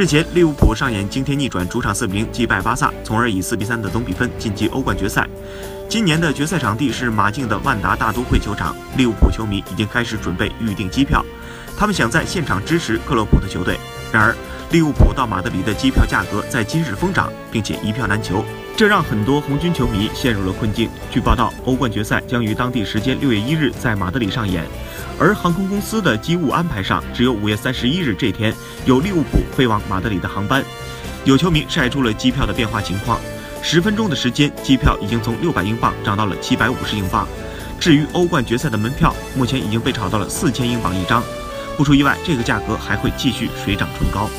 日前，利物浦上演惊天逆转，主场四比零击败巴萨，从而以四比三的总比分晋级欧冠决赛。今年的决赛场地是马竞的万达大都会球场，利物浦球迷已经开始准备预订机票，他们想在现场支持克洛普的球队。然而，利物浦到马德里的机票价格在今日疯涨，并且一票难求，这让很多红军球迷陷入了困境。据报道，欧冠决赛将于当地时间六月一日在马德里上演，而航空公司的机务安排上，只有五月三十一日这天有利物浦飞往马德里的航班。有球迷晒出了机票的变化情况，十分钟的时间，机票已经从六百英镑涨到了七百五十英镑。至于欧冠决赛的门票，目前已经被炒到了四千英镑一张。不出意外，这个价格还会继续水涨船高。